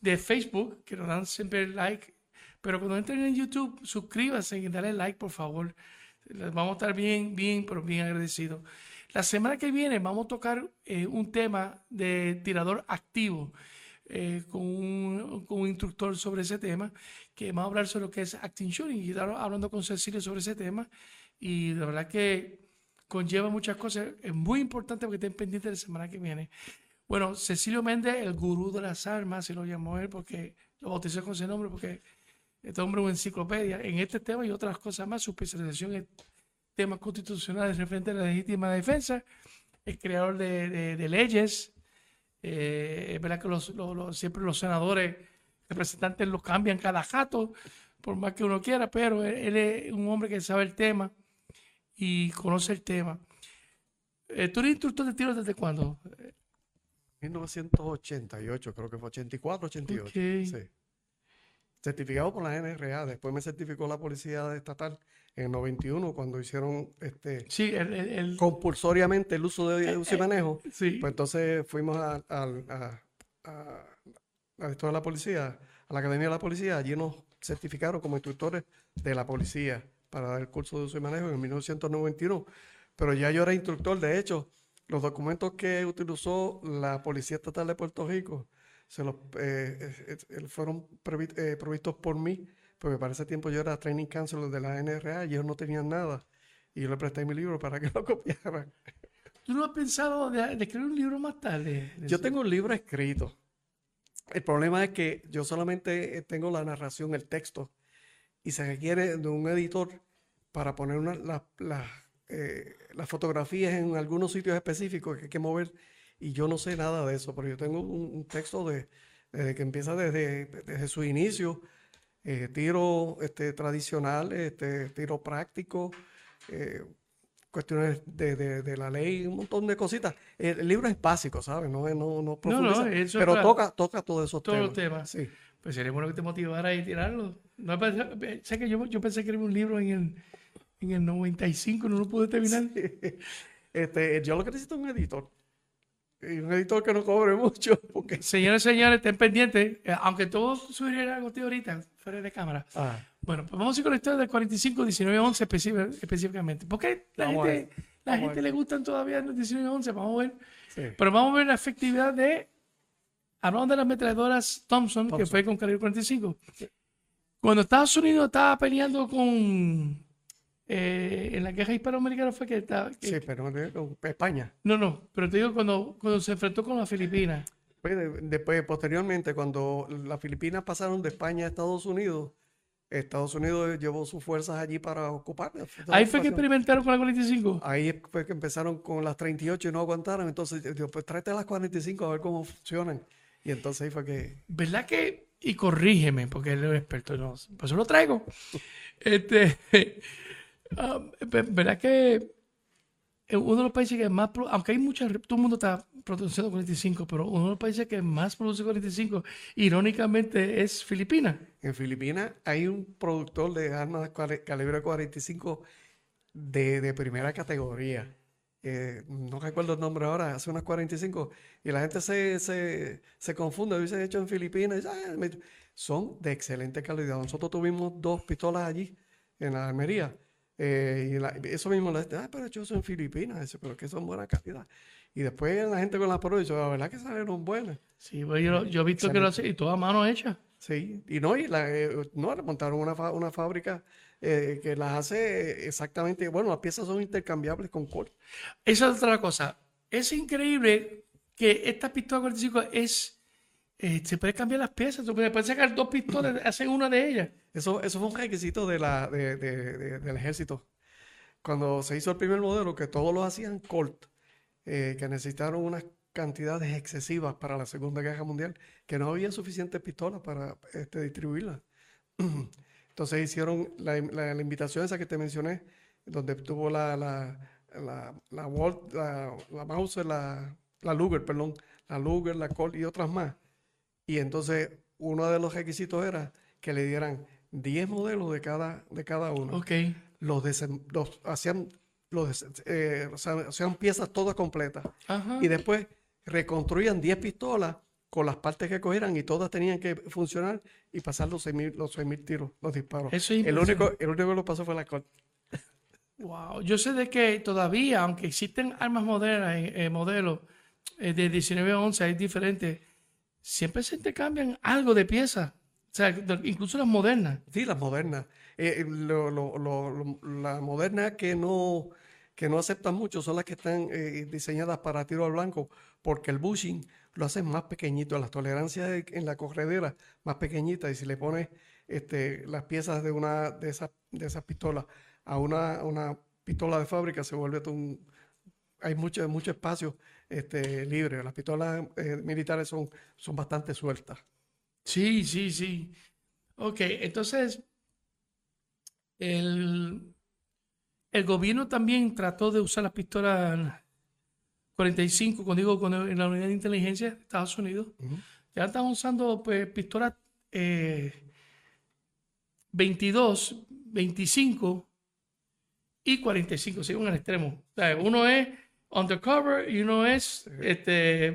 de Facebook que nos dan siempre like. Pero cuando entren en YouTube, suscríbanse y dale like, por favor. Les vamos a estar bien, bien, pero bien agradecidos. La semana que viene vamos a tocar eh, un tema de tirador activo eh, con, un, con un instructor sobre ese tema, que vamos a hablar sobre lo que es acting shooting y estar hablando con Cecilio sobre ese tema. Y de verdad que conlleva muchas cosas. Es muy importante que estén pendientes de la semana que viene. Bueno, Cecilio Méndez, el gurú de las armas, se lo llamó él porque lo bautizó con ese nombre, porque este hombre es una enciclopedia en este tema y otras cosas más. Su especialización en temas constitucionales referentes a la legítima defensa, es creador de, de, leyes. Eh, es verdad que los, los, siempre los senadores, representantes los cambian cada jato, por más que uno quiera, pero él, es un hombre que sabe el tema y conoce el tema. Eh, ¿Tú eres instructor de tiro desde cuándo? 1988, creo que fue 84, 88. Sí. Certificado por la NRA. Después me certificó la Policía Estatal en el 91 cuando hicieron este sí, el, compulsoriamente el uso de eh, uso y manejo. sí. Pues entonces fuimos a, a, a, a, la policía, a la Academia de la Policía. Allí nos certificaron como instructores de la policía para dar el curso de uso y manejo en 1991. Pero ya yo era instructor. De hecho, los documentos que utilizó la Policía Estatal de Puerto Rico se los, eh, eh, eh, fueron provistos por mí, porque para ese tiempo yo era training counselor de la NRA y ellos no tenían nada. Y yo le presté mi libro para que [LAUGHS] lo copiaran. ¿Tú no has pensado de, escribir un libro más tarde? Yo tengo un libro escrito. El problema es que yo solamente tengo la narración, el texto, y se requiere de un editor para poner una, la, eh, las fotografías en algunos sitios específicos que hay que mover y yo no sé nada de eso, pero yo tengo un, texto de, desde que empieza desde, desde su inicio, eh, tiro este, tradicional, este, tiro práctico, eh, cuestiones de, de, la ley, un montón de cositas. El, libro es básico, ¿sabes? No, no, no profundiza, pero toca, toca todos esos todos los temas. Sí. Pues sería bueno que te motivara a tirarlo. No, sé que yo, yo pensé escribir un libro en el en el 95 no lo pude terminar. [LAUGHS] Este, yo lo que necesito es un editor. Y un editor que no cobre mucho. [LAUGHS] Porque... Señores, señores, estén pendientes. Eh, aunque todo sugiera algo tío, ahorita, fuera de cámara. Ah. Bueno, pues vamos a ir con la historia del 45, 19, 11 específicamente. Porque la gente, la gente le gustan todavía los 19, 11. Vamos a ver. Pero vamos a ver la efectividad de. Hablamos de las metralladoras Thompson, Thompson. que fue con calibre 45. Cuando Estados Unidos estaba peleando con eh, en la guerra hispanoamericana fue que estaba. sí, pero España. No, no, pero te digo cuando, cuando se enfrentó con las Filipinas. Después, posteriormente, cuando las Filipinas pasaron de España a Estados Unidos, Estados Unidos llevó sus fuerzas allí para ocupar. Ahí fue que experimentaron con la 45. Ahí fue que empezaron con las 38 y no aguantaron. Entonces, yo, pues tráete las 45 a ver cómo funcionan. Y entonces ahí fue que. ¿Verdad que.? Y corrígeme, porque él es experto. No, pues yo lo traigo. [LAUGHS] este. Ah, ¿Verdad que uno de los países que más, aunque hay muchas, todo el mundo está produciendo 45, pero uno de los países que más produce 45, irónicamente, es Filipinas. En Filipinas hay un productor de armas calibre 45 de, de primera categoría. Eh, no recuerdo el nombre ahora, hace unas 45, y la gente se, se, se confunde, dice hecho en Filipinas, ah, son de excelente calidad. Nosotros tuvimos dos pistolas allí en la Almería eh, y eso mismo, la ah, pero yo soy en Filipinas, pero que son buena calidad. Y después la gente con las pruebas dice, la verdad que salieron buenas. Sí, pues yo, yo he visto que lo hacen y toda mano hecha. Sí, y no, y la, eh, no, montaron una, una fábrica eh, que las hace exactamente, bueno, las piezas son intercambiables con Colt. Esa es otra cosa. Es increíble que esta pistola 45 es eh, se puede cambiar las piezas, se puede sacar dos pistolas, [CLEARS THROAT] hacen una de ellas. Eso, eso fue un requisito de la, de, del ejército. Cuando se hizo el primer modelo, que todos lo hacían Colt, eh, que necesitaron unas cantidades excesivas para la Segunda Guerra Mundial, que no había suficientes pistolas para este, distribuirlas. [CLEARS THROAT] Entonces hicieron la, la, invitación esa que te mencioné, donde tuvo la, la, la, la, Walt, la, la Mauser, la, la Luger, perdón, la Luger, la Colt y otras más y entonces uno de los requisitos era que le dieran 10 modelos de cada, de cada uno. Ok. Los, los hacían, los, eh, hacían piezas todas completas. Y después reconstruían 10 pistolas con las partes que cogieran y todas tenían que funcionar y pasar los 6.000 los tiros, los disparos. Eso el, único, el único que lo pasó fue la Colt. Wow, yo sé de que todavía, aunque existen armas modernas, eh, modelos eh, de 19 a 11, hay diferentes siempre se intercambian algo de piezas. O sea, incluso las modernas. Sí, las modernas. Eh, eh, lo, lo, lo, la moderna que no, que no aceptan mucho son las que están eh, diseñadas para tiro al blanco, porque el bushing lo hacen más pequeñito, las tolerancias en la corredera más pequeñita, y si le pones este, las piezas de una de esas, de esas pistolas a una, una pistola de fábrica, se vuelve un, hay mucho, mucho espacio este, libre. Las pistolas eh, militares son, son bastante sueltas. Sí, sí, sí. Ok, entonces el, el gobierno también trató de usar las pistolas 45, cuando digo con en la unidad de inteligencia de Estados Unidos. Ya están usando pues, pistolas eh, 22, 25 y 45, según el extremo. O sea, uno es undercover y uno es este, eh, eh,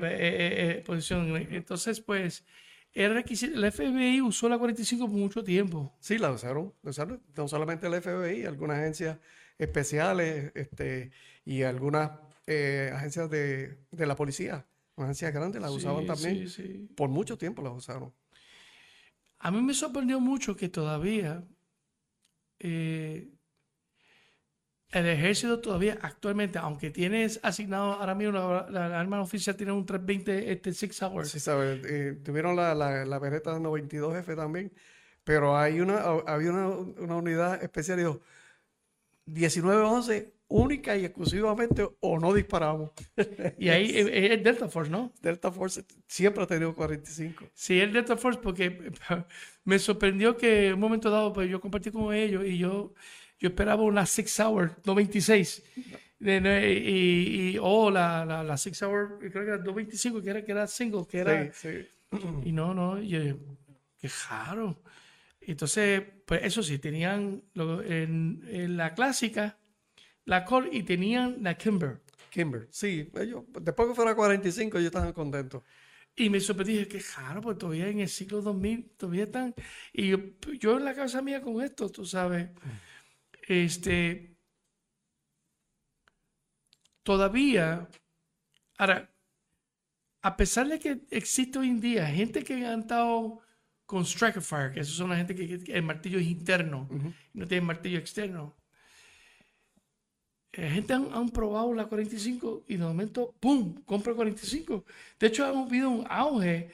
eh, posición. Entonces, pues, el requisito, el FBI usó la 45 por mucho tiempo. Sí, la usaron, la usaron, no solamente el FBI, algunas agencias especiales este, y algunas eh, agencias de, de la policía, agencias grandes las usaban Sí, también. sí, sí. Por mucho tiempo las usaron. A mí me sorprendió mucho que todavía eh, el ejército todavía actualmente, aunque tienes asignado ahora mismo la, la- la arma oficial tiene un 320 este six hours. Sí, sabes, eh, tuvieron la, la, la Beretta 92F también, pero hay una, había una, una unidad especial, dijo, 1911, única y exclusivamente o no disparamos. Y ahí [LAUGHS] es, es Delta Force, ¿no? Delta Force siempre ha tenido 45. Sí, es Delta Force porque [LAUGHS] me sorprendió que en un momento dado pues yo compartí con ellos y yo, yo esperaba una six hour, no 26. De- de- y, y oh, la, la, la six hour, creo que era 225, que era, que era single, que era... Sí, sí. [CLEARS THROAT] Y no, no, yo, qué raro. Entonces, pues eso sí, tenían lo- en, en la clásica, la Colt y tenían la Kimber. Kimber, sí, ellos, después que fuera 45, ellos estaban contentos. Y me sorprendí, dije, qué raro, pues todavía en el siglo 2000, todavía están. Y yo, yo en la casa mía con esto, tú sabes, este, todavía, ahora, a pesar de que existe hoy en día gente que han estado con Striker Fire, que esos son la gente que, que el martillo es interno, no tiene martillo externo. La gente han, han probado la 45 y de momento, ¡pum!, compra 45. De hecho, ha habido un auge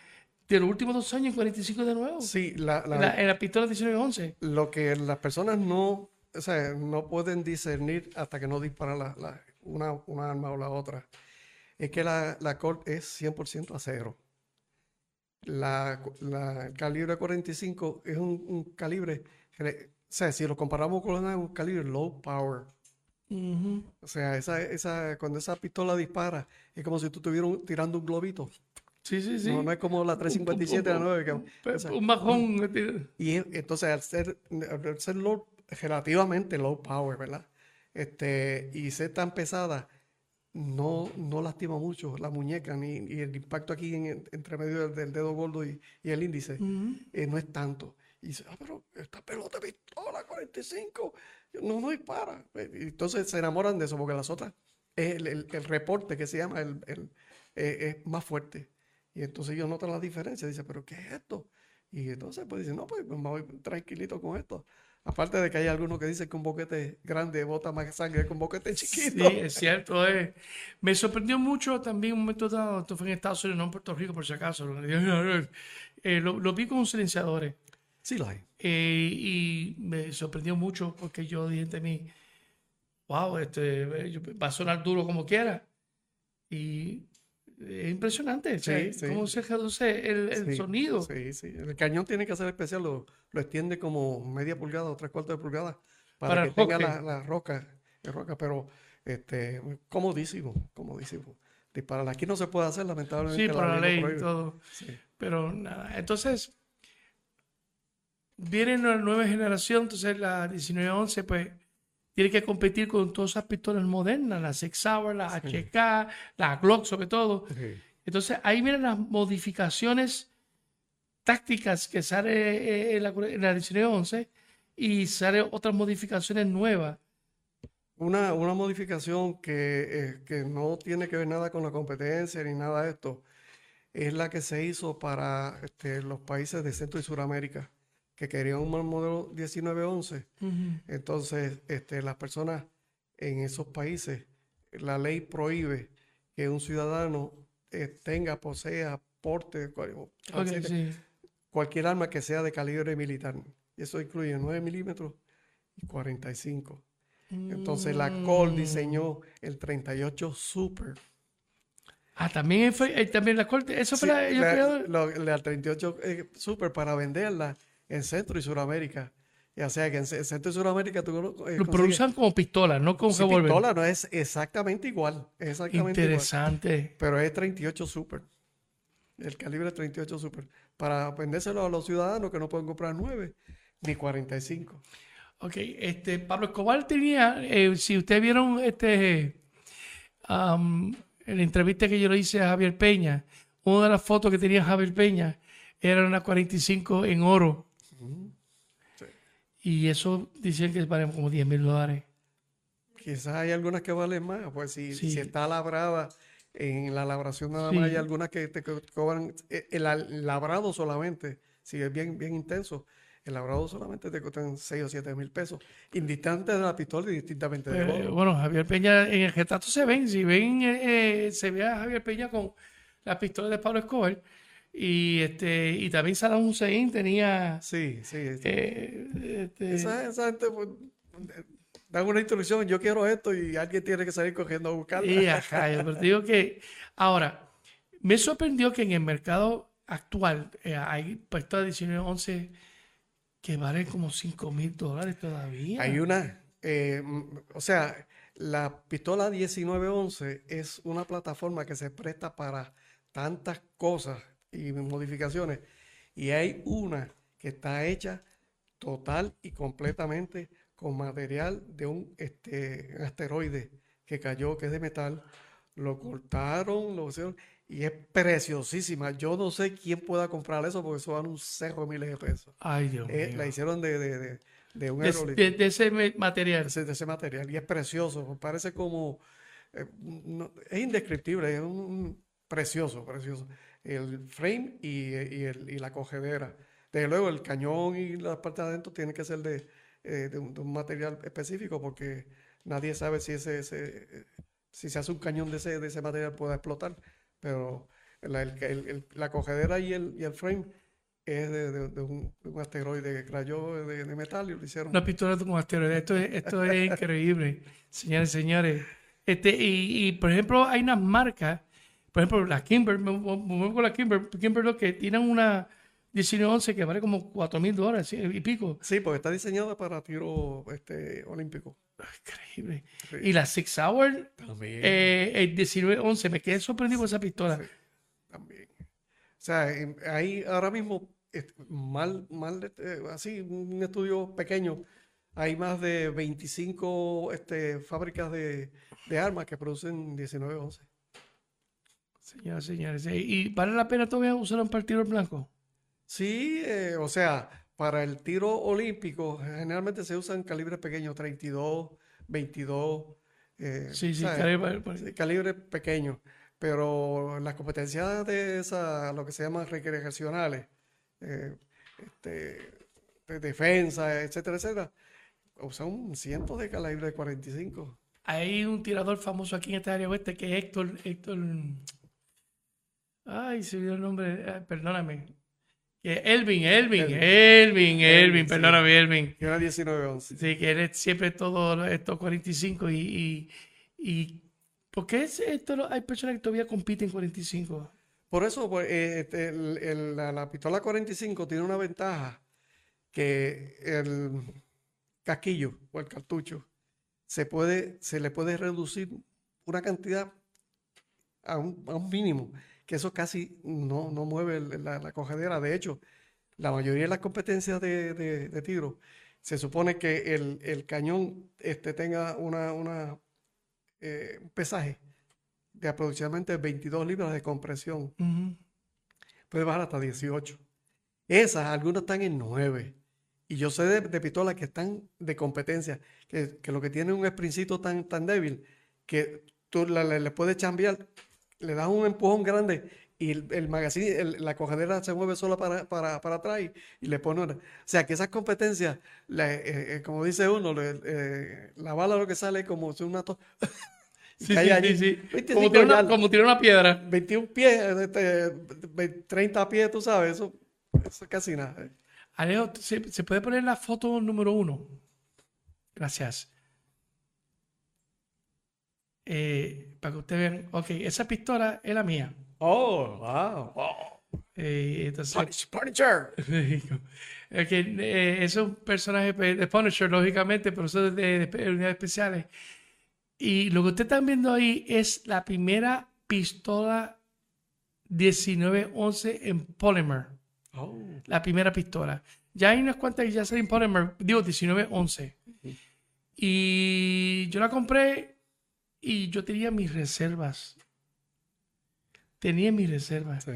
de los últimos dos años en 45 de nuevo. Sí, la, la- En la, en la pistola 1911. lo que las personas no, o sea, no pueden discernir hasta que no disparan la, la- una, una arma o la otra, es que la, la Colt es 100% acero. La, la- el calibre 45 es un, un calibre, que o sea, si lo comparamos con una- un calibre low power, Ujú. o sea, esa, esa, cuando esa pistola dispara, es como si tú estuvieras un- tirando un globito. Sí, sí, sí. No, no es como la 357, la 9, que, o sea, Un bajón. y es- entonces, al ser, al ser low- relativamente low power, ¿verdad? Este, y ser tan pesada, no, no lastima mucho la muñeca, ni, y el impacto aquí en, entre medio del, del dedo gordo y, y el índice Ujú. eh, no es tanto. Y dice, ah, pero esta pelota pistola 45, no, no dispara. Eh, entonces se enamoran de eso, porque las otras, el, el- el reporte que se llama, el, el- eh, es más fuerte. Y entonces ellos notan la diferencia, dice, pero ¿qué es esto? Y entonces pues dicen, no, pues me voy tranquilito con esto. Aparte de que hay algunos que dicen que un boquete grande bota más sangre que un boquete Sí, chiquito. es cierto. eh. Me sorprendió mucho también un momento dado, esto fue en Estados Unidos, no en Puerto Rico por si acaso. [LAUGHS] Eh, lo, lo vi con silenciadores. Sí, lo hay. Eh, y me sorprendió mucho porque yo dije entre mí, wow, este, eh, va a sonar duro como quiera. Y es impresionante, o sea, Sí, sí. cómo se reduce el, el Sí, sonido. Sí, sí. El cañón tiene que ser especial, lo, lo extiende como media pulgada o tres cuartos de pulgada para, Para que tenga la, la roca, la roca, pero este, comodísimo, comodísimo. Disparar. Aquí no se puede hacer, lamentablemente. Sí, por la ley y todo. Pero nada, entonces viene una nueva generación, entonces la 1911 pues tiene que competir con todas esas pistolas modernas, la Six Hour, la HK, la Glock sobre todo. Sí. Entonces ahí vienen las modificaciones tácticas que sale eh, en la, en la 1911 y salen otras modificaciones nuevas. Una, una modificación que, eh, que no tiene que ver nada con la competencia ni nada de esto, es la que se hizo para este, los países de Centro y Suramérica, que querían un modelo 1911. Entonces, este, las personas en esos países la ley prohíbe que un ciudadano eh, tenga, posea, porte, cual- transite sí. cualquier arma que sea de calibre militar. Y eso incluye 9 milímetros y 45. Entonces la Col Mm. diseñó el 38 Super. Ah, también fue, eh, también la corte, eso fue Sí, la, ellos la, crearon- lo- la 38 eh, Super para venderla en Centro y Suramérica. Ya sea que en Ce- Centro y Suramérica tú lo, eh, lo producen como pistola, no como Sí, revólver. pistola no es exactamente igual. exactamente igual. Interesante. Pero es 38 Super. El calibre 38 Super. Para vendérselo a los ciudadanos que no pueden comprar 9 ni 45. Ok, este, Pablo Escobar tenía, eh, si ustedes vieron este, en la entrevista que yo le hice a Javier Peña, una de las fotos que tenía Javier Peña era una 45 en oro. Y eso dicen que vale como 10 mil dólares. Quizás hay algunas que valen más. Pues si, Sí. si está labrada en la labración nada Sí. más, hay algunas que te co- cobran eh, el al- labrado solamente. Si es bien, bien intenso. El labrado solamente te costan 6 o 7 mil pesos. Indistante de la pistola y distintamente de Eh, bueno, Javier Peña, en el retrato se ven, si ven, eh, eh, se ve a Javier Peña con las pistolas de Pablo Escobar. Y este, y también Saddam Hussein tenía Sí, sí. eh, este, Esa, esa gente pues, dan una instrucción, yo quiero esto y alguien tiene que salir cogiendo a buscarla. Y ajá, yo pero te digo que ahora me sorprendió que en el mercado actual eh, hay pistolas 1911 que valen como 5 mil dólares todavía. Hay una, eh, o sea, la pistola 1911 es una plataforma que se presta para tantas cosas y modificaciones. Y hay una que está hecha total y completamente con material de un este, asteroide que cayó, que es de metal. Lo cortaron, lo hicieron y es preciosísima. Yo no sé quién pueda comprar eso porque eso vale un cerro de miles de pesos. Ay, Dios Eh, mío. la hicieron de, de, de, de un De, de- ese material. ese, de ese material y es precioso, parece como, eh, no- es indescriptible, es un- precioso, precioso. El frame y, y el- y la cogedera. Desde luego el cañón y la parte de adentro tienen que ser de, eh, de un, de un material específico porque nadie sabe si ese, ese, eh, si se hace un cañón de ese, de ese material pueda explotar, pero la, el- el- la cogedera y el, y el frame es de, de- de un, de un asteroide que cayó de, metal y lo hicieron. Una pistola con asteroides. Esto es, esto es increíble, señores, señores. Este, y, y, por ejemplo, hay unas marcas, por ejemplo, la Kimber, me voy con la Kimber, Kimber que tienen una 1911 que vale como 4 mil dólares y pico. Sí, porque está diseñada para tiro este, olímpico. Increíble. Sí. Y la Six Hour, También. eh, el 1911, me quedé sorprendido con esa pistola. Sí. También. O sea, ahí ahora mismo, mal, mal, eh, así, un estudio pequeño, hay más de 25 este, fábricas de, de armas que producen 1911. Señoras, señores. eh, ¿Y vale la pena todavía usar un partido blanco? Sí, eh, o sea, para el tiro olímpico generalmente se usan calibres pequeños, 32, 22. eh, Sí, sí, calibre- calibre pequeño, pero las competencias de esa, lo que se llaman recreacionales, eh, este, de defensa, etcétera, etcétera, usan cientos de calibre 45. Hay un tirador famoso aquí en esta área oeste que es Héctor, Héctor, ay, se olvidó el nombre, ah, perdóname. Que Elvin, Elvin, Elvin. Elvin, sí. perdóname, Elvin. Y era 1911. Sí, que él es siempre todo estos 45 y, y, y ¿por qué es esto? hay personas que todavía compiten 45? Por eso, pues, eh, este, el- el- la, la pistola 45 tiene una ventaja que el casquillo o el cartucho se puede, se le puede reducir una cantidad a un, a un mínimo, que eso casi no, no mueve la, la cogedera. De hecho, la mayoría de las competencias de, de- de tiro se supone que el, el cañón este, tenga una, una, eh, un pesaje de aproximadamente 22 libras de compresión puede bajar hasta 18. Esas, algunas están en 9. Y yo sé de, de pistolas que están de competencia, que, que lo que tienen un sprincito tan, tan débil que tú le, le puedes chambear, le das un empujón grande y el, el magazine, el- la cogedera se mueve sola para, para, para atrás y, y le pone una. O sea, que esas competencias, la- eh, eh, como dice uno, le- eh, la bala lo que sale es como si una... [LAUGHS] Sí, sí, sí, sí. 25 Como tirar una, yardas, como tirar una piedra. 21 pies, este, ve- 30 pies, tú sabes, eso, eso es casi nada. Alejo, ¿se, se puede poner la foto número uno? Gracias. Eh, para que ustedes vean. Ok, esa pistola es la mía. Oh, wow. Eh, entonces, Punish- Punisher. [LAUGHS] Ok, eh, es un personaje pe- de Punisher, lógicamente, pero eso es de, de unidades especiales. Y lo que ustedes están viendo ahí es la primera pistola 1911 en Polymer. Oh. La primera pistola. Ya hay unas cuantas que ya salen en Polymer, digo 1911. Y yo la compré y yo tenía mis reservas. Tenía mis reservas. Sí.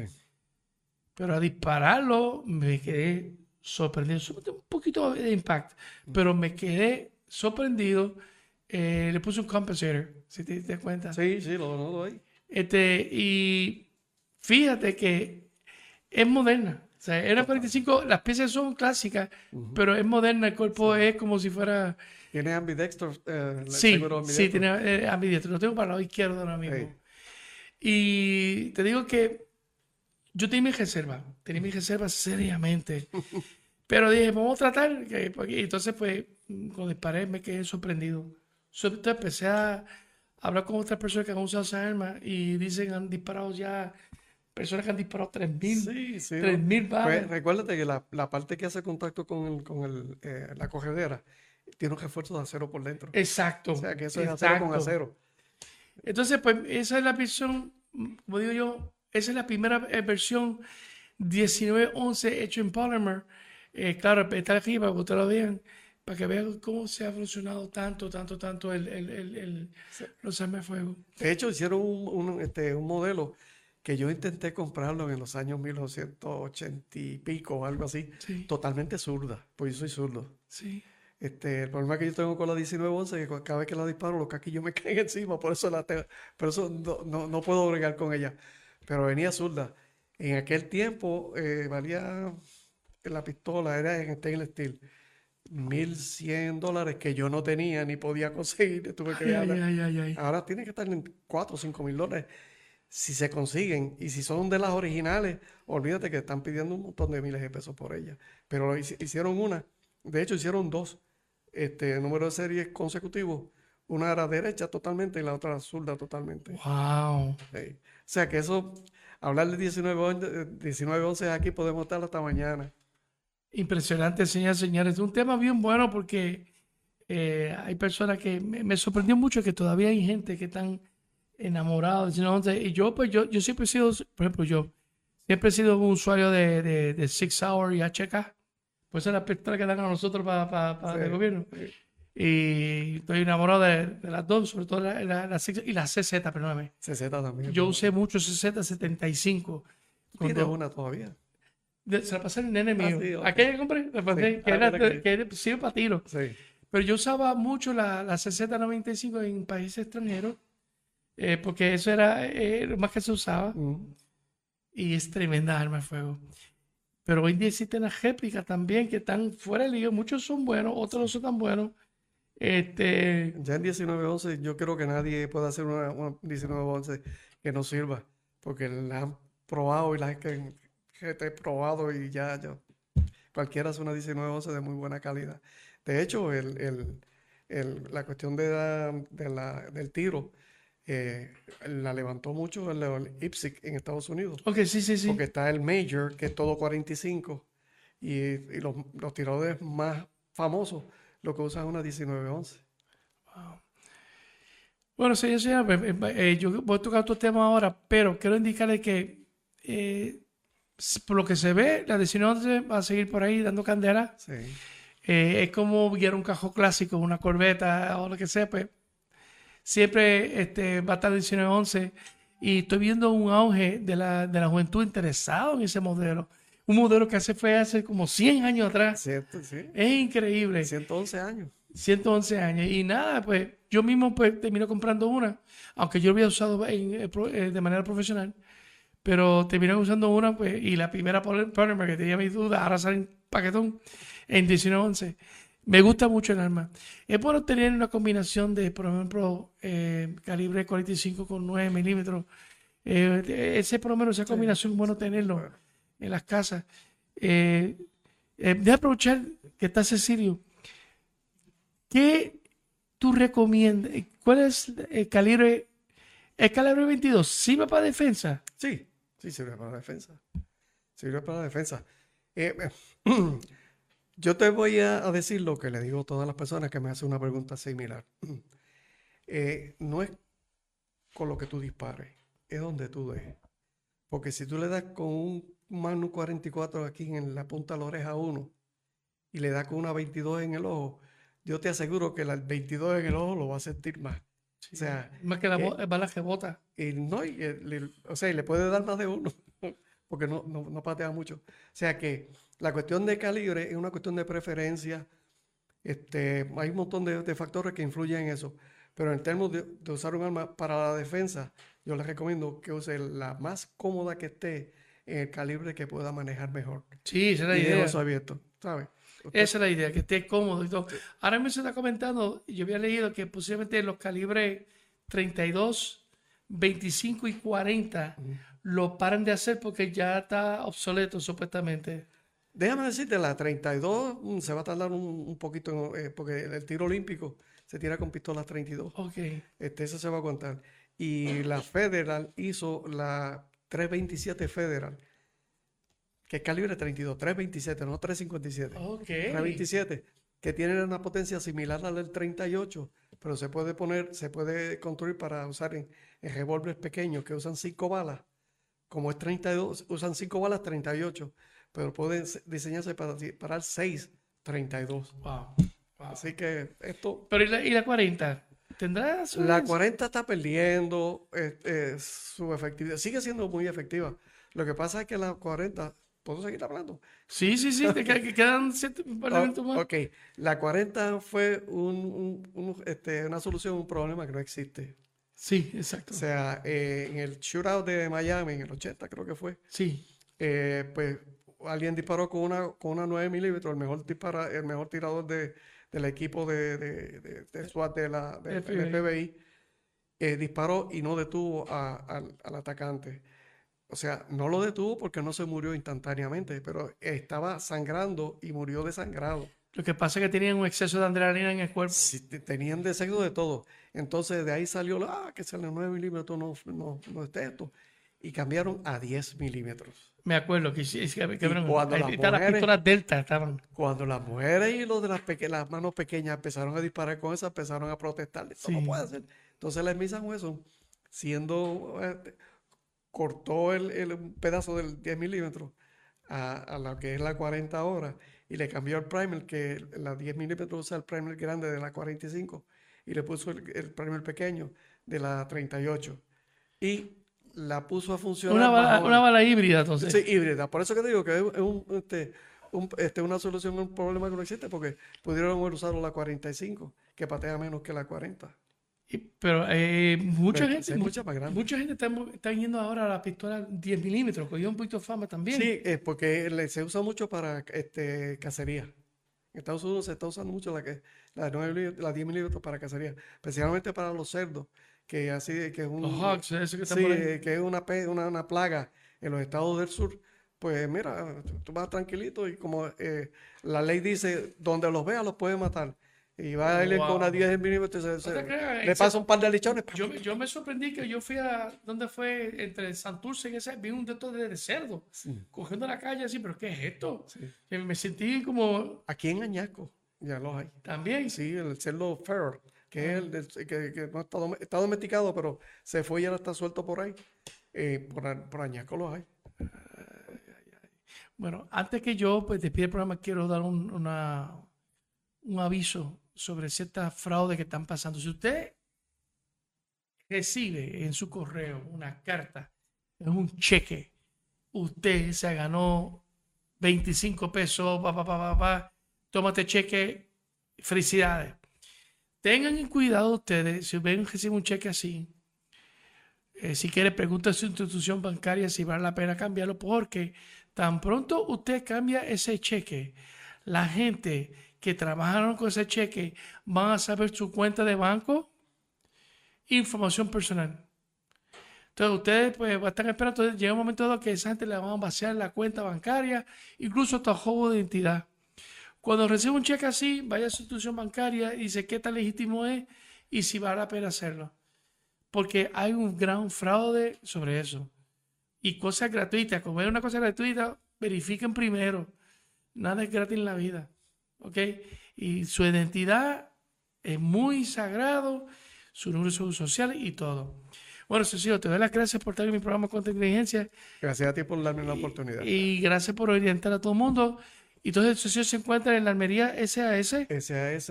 Pero a dispararlo me quedé sorprendido. Un poquito de impact, pero me quedé sorprendido. Eh, le puse un compensator, si te das cuenta. Sí, sí, lo no lo hay. Este, y fíjate que es moderna. O sea, era 45, las piezas son clásicas, pero es moderna. El cuerpo es como si fuera. Tiene ambidextro. eh, Sí, seguro sí, ambidextro. tiene eh, ambidiestro. Lo tengo para el lado izquierdo ahora mismo. Y te digo que yo tenía mi reserva, tenía mi reserva seriamente. [LAUGHS] Pero dije, vamos a tratar. porque- entonces, pues, cuando disparé me quedé sorprendido. So- Entonces empecé a hablar con otras personas que han usado esa arma y dicen han disparado ya, personas que han disparado 3.000, Sí, sí. 3.000 Pues, balas. recuérdate que la, la parte que hace contacto con, el, con el, eh, la cogedera tiene un refuerzo de acero por dentro. Exacto. O sea, que eso es acero con acero. Entonces, pues esa es la versión, como digo yo, esa es la primera eh, versión 1911 hecho en Polymer. Eh, claro, está aquí para que ustedes lo vean, para que vean cómo se ha evolucionado tanto, tanto, tanto el, el, el, el- los armas de fuego. De hecho, hicieron un, un, este, un modelo que yo intenté comprarlo en los años 1980 y pico o algo así, Sí, totalmente zurda, pues yo soy zurdo. sí. Este, el problema que yo tengo con la 1911 es que cada vez que la disparo los caquillos me [LAUGHS] caen encima, por eso la tengo, por eso no, no, no puedo bregar con ella. Pero venía zurda. En aquel tiempo eh, valía la pistola, era en stainless steel, 1100 dólares que yo no tenía ni podía conseguir. [LAUGHS] Tuve que Ay. Ahora tiene que estar en 4 o 5 mil dólares. Si se consiguen y si son de las originales, olvídate que están pidiendo un montón de miles de pesos por ellas. Pero hicieron una, de hecho hicieron dos este, número de series consecutivos. Una era derecha totalmente y la otra zurda totalmente. Wow. Sí. O sea que eso, hablar de 19, 19 aquí podemos estar hasta mañana. Impresionante, señores. Es un tema bien bueno porque eh, hay personas que me, me sorprendió mucho que todavía hay gente que están enamorados. de 1911. Y yo, pues, yo, yo siempre he sido, por ejemplo, yo siempre he sido un usuario de, de, de Six Hour y HK. Pues esa es la pistola que dan a nosotros para Sí, el gobierno. sí. Y estoy enamorado de, de las dos, sobre todo la, la, la y la CZ, perdóname. CZ también. Yo usé mucho CZ75. Tienes una todavía. de- se la pasé al nene mío. sí, ok. Aquella que compré, la pasé, que, Ah, era, que- que era- sirve para tiro. Sí. Pero yo usaba mucho la, la CZ95 en países extranjeros, eh, porque eso era eh, lo más que se usaba. Mm. Y es tremenda arma de fuego. Pero hoy día existen las réplicas también que están fuera de liga. Muchos son buenos, otros no son tan buenos. Este, Ya en 1911 yo creo que nadie puede hacer una, una 1911 que no sirva, porque la han probado y la que, que te he probado y ya, ya cualquiera hace una 1911 de muy buena calidad. De hecho, el, el- el- la cuestión de la- de la- del tiro eh, la levantó mucho el, el IPSC en Estados Unidos, ok, sí, sí, sí. porque está el Major, que es todo 45, y, y los, los tiradores más famosos lo que usan es una 1911. Bueno, señor, señor, eh, eh, yo voy a tocar otro tema ahora, pero quiero indicarle que por lo que se ve, la 19 va a seguir por ahí dando candela. Sí. Eh, es como guiar un cajón clásico, una corbeta o lo que sea, pues siempre este, va a estar 1911 y estoy viendo un auge de la, de la juventud interesado en ese modelo. Un modelo que hace fue hace como 100 años atrás. Cierto, sí. Es increíble. 111 años. 111 años. Y nada, pues yo mismo pues termino comprando una, aunque yo lo había usado en, eh, eh, de manera profesional. pero terminé usando una pues, y la primera Polymer que tenía mis dudas, ahora sale en paquetón en 1911. Me gusta mucho el arma. Es bueno tener una combinación de, por ejemplo, eh, calibre 45 con 9 milímetros. Eh, ese, por lo menos, esa combinación bueno tenerlo en las casas. Eh, eh, de aprovechar que está Cecilio. ¿Qué tú recomiendas? ¿Cuál es el calibre? ¿El calibre 22 sirve para defensa? Sí, sí sirve para defensa. Sirve para defensa. [CLEARS THROAT] Yo te voy a, decir lo que le digo a todas las personas que me hacen una pregunta similar. [CLEARS THROAT] Eh, no es con lo que tú dispares, es donde tú des. Porque si tú le das con un Magnum 44 aquí en la punta de la oreja 1 y le das con una 22 en el ojo, yo te aseguro que el 22 en el ojo lo va a sentir más. o sea, más que la eh, bala que bota. Y no, o sea, le puede dar más de uno, [LAUGHS] porque no, no patea mucho. O sea que la cuestión de calibre es una cuestión de preferencia. Este, hay un montón de, factores que influyen en eso. Pero en términos de, usar un arma para la defensa, yo les recomiendo que use la más cómoda que esté en el calibre que pueda manejar mejor. Sí, esa es la idea. Eso abierto, ¿sabe? Esa es la idea, que esté cómodo y todo. Ahora me se está comentando, yo había leído que posiblemente los calibres 32, 25 y 40 lo paren de hacer porque ya está obsoleto supuestamente. Déjame decirte, la 32 mm, se va a tardar un, poquito, eh, porque el tiro olímpico se tira con pistolas 32. Ok. Este, eso se va a contar. Y la Federal hizo la 327 Federal, que es calibre 32, 327, no 357. Ok. 327, que tiene una potencia similar a la del 38, pero se puede poner, se puede construir para usar en, en revólveres pequeños que usan 5 balas. Como es 32, usan 5 balas 38 pero pueden diseñarse para disparar 6.32. Wow. Así que esto... Pero ¿y la, 40? ¿Tendrá su La 40 está perdiendo su efectividad. Sigue siendo muy efectiva. Lo que pasa es que la 40... ¿Puedo seguir hablando? Sí, sí, sí. que quedan siete oh, más. Ok. La 40 fue este, una solución a un problema que no existe. Sí, exacto. O sea, eh, en el shootout de Miami, en el 80 creo que fue. Sí. Eh, pues alguien disparó con una, con una 9 milímetros, el mejor, dispara, el mejor tirador de, del equipo de, de, de, SWAT de la, del FBI, eh, disparó y no detuvo al, atacante. O sea, no lo detuvo porque no se murió instantáneamente, pero estaba sangrando y murió desangrado. Lo que pasa es que tenían un exceso de adrenalina en el cuerpo. Sí, tenían deseo de todo. Entonces de ahí salió, ah, que sale 9 milímetros, no, no, no es esto. Y cambiaron a 10 milímetros. Me acuerdo que, que, cuando las, pistolas Delta estaban. Cuando las mujeres y los de las, las manos pequeñas empezaron a disparar con eso, empezaron a protestar. Eso no puede ser. Entonces la Smith Wesson, siendo, este, cortó el, el, pedazo del 10 milímetros a, a, lo que es la 40 horas y le cambió el primer, que la 10 milímetros usa el primer grande de la 45 y le puso el, el primer pequeño de la 38. Y la puso a funcionar. Una bala, una bala híbrida, entonces. Sí, híbrida. Por eso que te digo que es un, este, este, una solución a un problema que no existe, porque pudieron haber usado la 45, que patea menos que la 40. pero eh, mucha gente, mucha, mucha gente está, está, yendo ahora a la pistola 10 milímetros, cogió un poquito de fama también. Sí, es porque se usa mucho para este, cacería. En Estados Unidos se está usando mucho la, que, la, 9, la 10 milímetros para cacería, especialmente para los cerdos que así que es un que, que es una, una, una, plaga en los estados del sur pues mira tú vas tranquilito y como eh, la ley dice donde los veas los puedes matar. Y va a ir con una 10 milímetros le pasa un par de lichones yo, yo, me sorprendí que yo fui a donde fue entre Santurce y ese vi un dedo de, cerdo cogiendo la calle así pero qué es esto me sentí como aquí en Añasco ya los hay. También. Sí el cerdo fair que, el, que, no está, domesticado, pero se fue y ahora está suelto por ahí. Eh, por, por Añasco los hay. Bueno, antes que yo pues, despide el programa, quiero dar un, un aviso sobre ciertas fraudes que están pasando. Si usted recibe en su correo una carta, es un cheque, usted se ganó 25 pesos, pa, pa, pa, pa, tómate cheque, felicidades. Tengan cuidado ustedes, si ven reciben un cheque así, eh, si quiere, pregunta a su institución bancaria si vale la pena cambiarlo, porque tan pronto usted cambia ese cheque, la gente que trabajaron con ese cheque van a saber su cuenta de banco, información personal. Entonces ustedes pues estar esperando, llega un momento dado que esa gente le van a vaciar la cuenta bancaria, incluso hasta juego de identidad. Cuando recibe un cheque así, vaya a su institución bancaria y dice qué tan legítimo es y si vale la pena hacerlo. Porque hay un gran fraude sobre eso. Y cosas gratuitas, como es una cosa gratuita, verifiquen primero. Nada es gratis en la vida. ¿Ok? Y su identidad es muy sagrado, su número de social y todo. Bueno, Cecilio, te doy las gracias por estar en mi programa Contra Inteligencia. Gracias a ti por darme la oportunidad. Y, gracias por orientar a todo el mundo. Y entonces, Cecilio se encuentra en la Almería SAS. SAS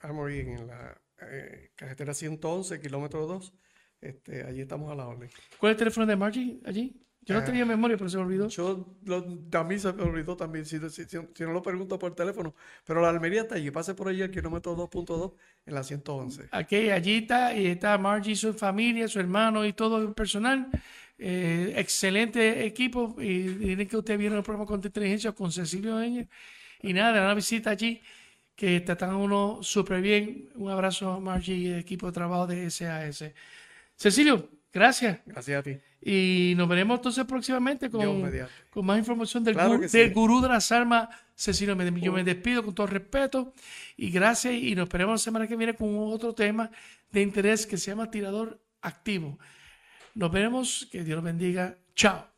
Armory en la eh, carretera 111, kilómetro 2. Este, allí estamos a la orden. ¿Cuál es el teléfono de Margie allí? Yo no ah, tenía memoria, pero se me olvidó. Yo también se me olvidó también, si, no lo pregunto por teléfono. Pero la Almería está allí, pase por allí al kilómetro 2.2 en la 111. Aquí, allí está, y está Margie, su familia, su hermano y todo el personal. Eh, excelente equipo. Y miren que usted viene el programa con inteligencia con Cecilio Y nada, una visita allí que tratan uno súper bien. Un abrazo a Margie y el equipo de trabajo de SAS. Cecilio, gracias. Gracias a ti. Y nos veremos entonces próximamente con, con más información del, gurú, de las armas, Cecilio. Yo me despido con todo respeto y gracias. Y nos veremos la semana que viene con otro tema de interés que se llama tirador activo. Nos veremos. Que Dios los bendiga. Chao.